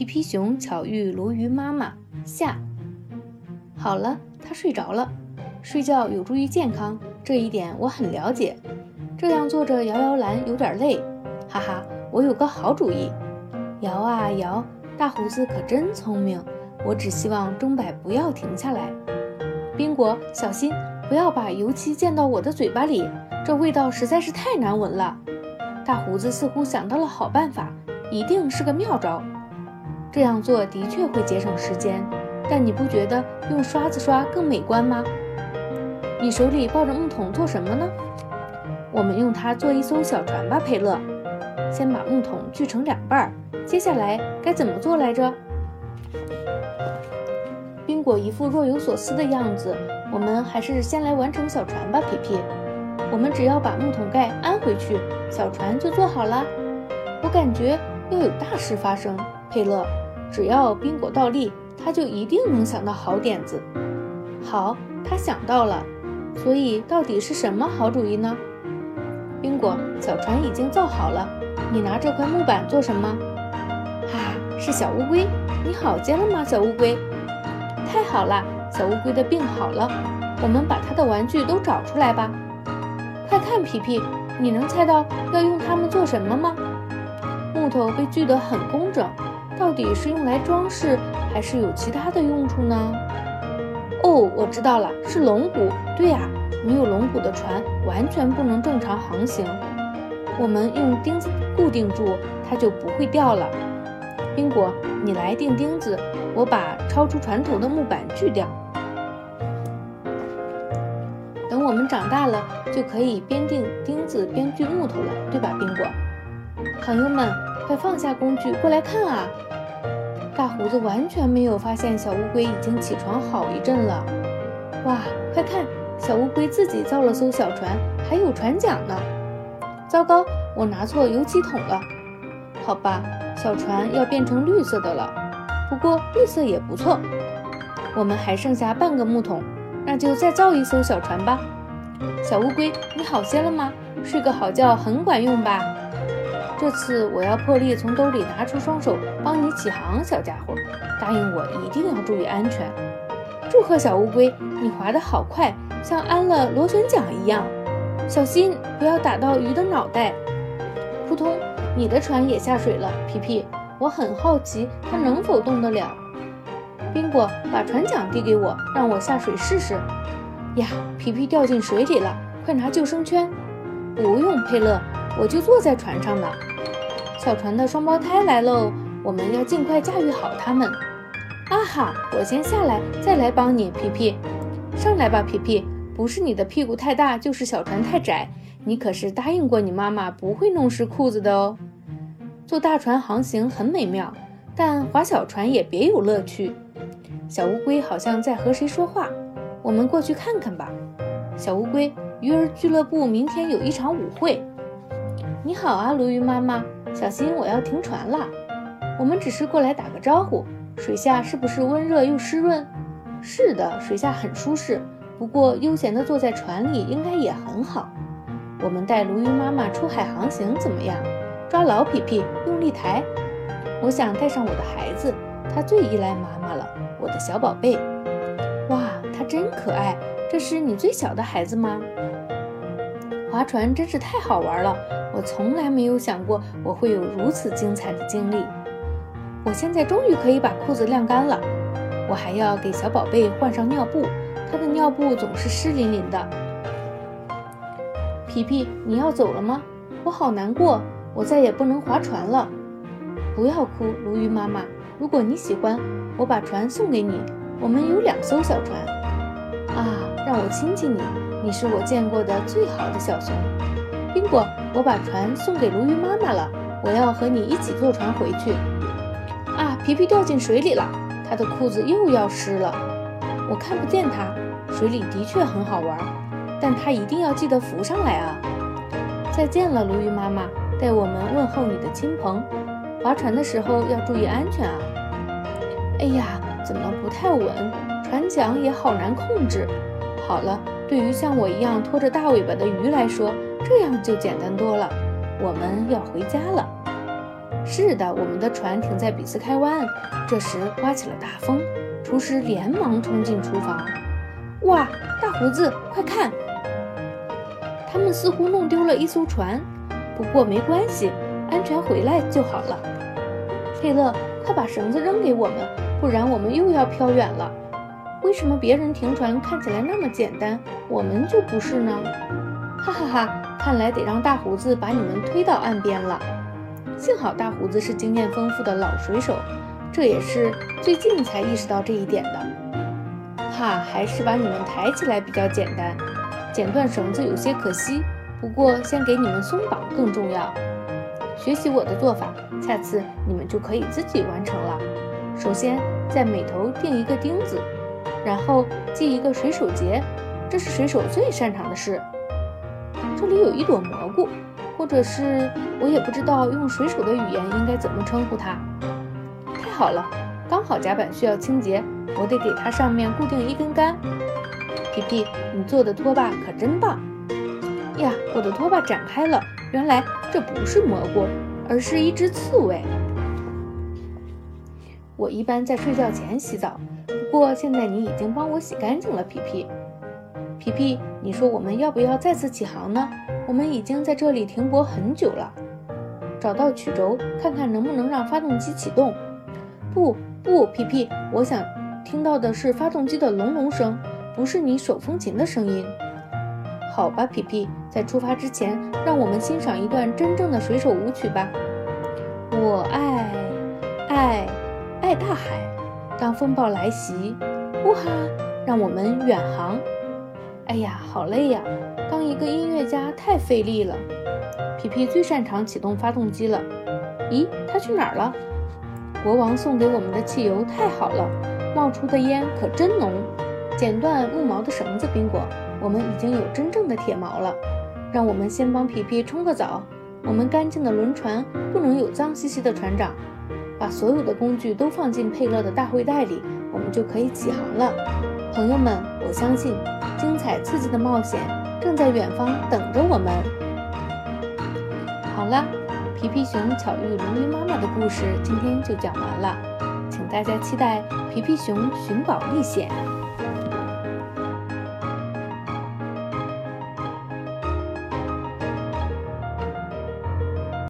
皮皮熊巧遇鲈鱼妈妈下。好了，他睡着了。睡觉有助于健康，这一点我很了解。这样坐着摇摇篮有点累，哈哈，我有个好主意。摇啊摇，大胡子可真聪明。我只希望钟摆不要停下来。宾果，小心不要把油漆溅到我的嘴巴里，这味道实在是太难闻了。大胡子似乎想到了好办法，一定是个妙招。这样做的确会节省时间，但你不觉得用刷子刷更美观吗？你手里抱着木桶做什么呢？我们用它做一艘小船吧，佩勒。先把木桶锯成两半儿，接下来该怎么做来着？宾果一副若有所思的样子。我们还是先来完成小船吧，皮皮。我们只要把木桶盖安回去，小船就做好了。我感觉要有大事发生，佩勒。只要宾果倒立，他就一定能想到好点子。好，他想到了。所以到底是什么好主意呢？宾果，小船已经造好了，你拿这块木板做什么？哈，是小乌龟。你好些了吗，小乌龟？太好了，小乌龟的病好了。我们把它的玩具都找出来吧。快看，皮皮，你能猜到要用它们做什么吗？木头被锯得很工整，到底是用来装饰，还是有其他的用处呢？哦，我知道了，是龙骨。对呀，没有龙骨的船完全不能正常航行。我们用钉子固定住，它就不会掉了。宾果，你来钉钉子，我把超出船头的木板锯掉。等我们长大了，就可以边钉钉子边锯木头了，对吧，宾果？朋友们，快放下工具，过来看啊！大胡子完全没有发现小乌龟已经起床好一阵了。哇，快看，小乌龟自己造了艘小船，还有船桨呢。糟糕，我拿错油漆桶了。好吧，小船要变成绿色的了。不过绿色也不错。我们还剩下半个木桶，那就再造一艘小船吧。小乌龟，你好些了吗？睡个好觉很管用吧？这次我要破例从兜里拿出双手帮你起航，小家伙，答应我一定要注意安全。祝贺小乌龟，你划得好快，像安了螺旋桨一样。小心不要打到鱼的脑袋。扑通，你的船也下水了，皮皮。我很好奇它能否动得了。宾果，把船桨递给我，让我下水试试。呀，皮皮掉进水里了，快拿救生圈。不用，佩勒，我就坐在船上呢。小船的双胞胎来喽，我们要尽快驾驭好它们。啊哈，我先下来，再来帮你，皮皮。上来吧，皮皮。不是你的屁股太大，就是小船太窄。你可是答应过你妈妈不会弄湿裤子的哦。坐大船航行很美妙，但划小船也别有乐趣。小乌龟好像在和谁说话，我们过去看看吧。小乌龟，鱼儿俱乐部明天有一场舞会。你好啊，鲈鱼妈妈。小心，我要停船了。我们只是过来打个招呼。水下是不是温热又湿润？是的，水下很舒适。不过悠闲地坐在船里应该也很好。我们带鲈鱼妈妈出海航行怎么样？抓牢皮皮，用力抬。我想带上我的孩子，他最依赖妈妈了。我的小宝贝，哇，他真可爱。这是你最小的孩子吗？划船真是太好玩了。我从来没有想过我会有如此精彩的经历。我现在终于可以把裤子晾干了。我还要给小宝贝换上尿布，他的尿布总是湿淋淋的。皮皮，你要走了吗？我好难过，我再也不能划船了。不要哭，鲈鱼妈妈。如果你喜欢，我把船送给你。我们有两艘小船。啊，让我亲亲你，你是我见过的最好的小熊。宾果，我把船送给鲈鱼妈妈了，我要和你一起坐船回去。啊，皮皮掉进水里了，他的裤子又要湿了。我看不见他，水里的确很好玩，但他一定要记得浮上来啊！再见了，鲈鱼妈妈，代我们问候你的亲朋。划船的时候要注意安全啊！哎呀，怎么不太稳？船桨也好难控制。好了。对于像我一样拖着大尾巴的鱼来说，这样就简单多了。我们要回家了。是的，我们的船停在比斯开湾。这时刮起了大风，厨师连忙冲进厨房。哇，大胡子，快看！他们似乎弄丢了一艘船，不过没关系，安全回来就好了。佩勒，快把绳子扔给我们，不然我们又要飘远了。为什么别人停船看起来那么简单，我们就不是呢？哈哈哈，看来得让大胡子把你们推到岸边了。幸好大胡子是经验丰富的老水手，这也是最近才意识到这一点的。哈，还是把你们抬起来比较简单，剪断绳子有些可惜。不过先给你们松绑更重要。学习我的做法，下次你们就可以自己完成了。首先在每头钉一个钉子，然后系一个水手结，这是水手最擅长的事。这里有一朵蘑菇。或者是我也不知道用水手的语言应该怎么称呼它。太好了，刚好甲板需要清洁，我得给它上面固定一根杆。皮皮，你做的拖把可真棒呀！我的拖把展开了，原来这不是蘑菇，而是一只刺猬。我一般在睡觉前洗澡，不过现在你已经帮我洗干净了，皮皮。皮皮，你说我们要不要再次起航呢？我们已经在这里停泊很久了，找到曲轴，看看能不能让发动机启动。不不，皮皮，我想听到的是发动机的隆隆声，不是你手风琴的声音。好吧，皮皮，在出发之前，让我们欣赏一段真正的水手舞曲吧。我爱爱爱大海，当风暴来袭，呜哈，让我们远航。哎呀，好累呀！当一个音乐家太费力了。皮皮最擅长启动发动机了。咦，他去哪儿了？国王送给我们的汽油太好了，冒出的烟可真浓。剪断木毛的绳子，宾果，我们已经有真正的铁锚了。让我们先帮皮皮冲个澡。我们干净的轮船不能有脏兮兮的船长。把所有的工具都放进佩勒的大会袋里，我们就可以起航了。朋友们，我相信。精彩刺激的冒险正在远方等着我们。好了，皮皮熊巧遇鲈鱼妈妈的故事今天就讲完了，请大家期待《皮皮熊寻宝历险》。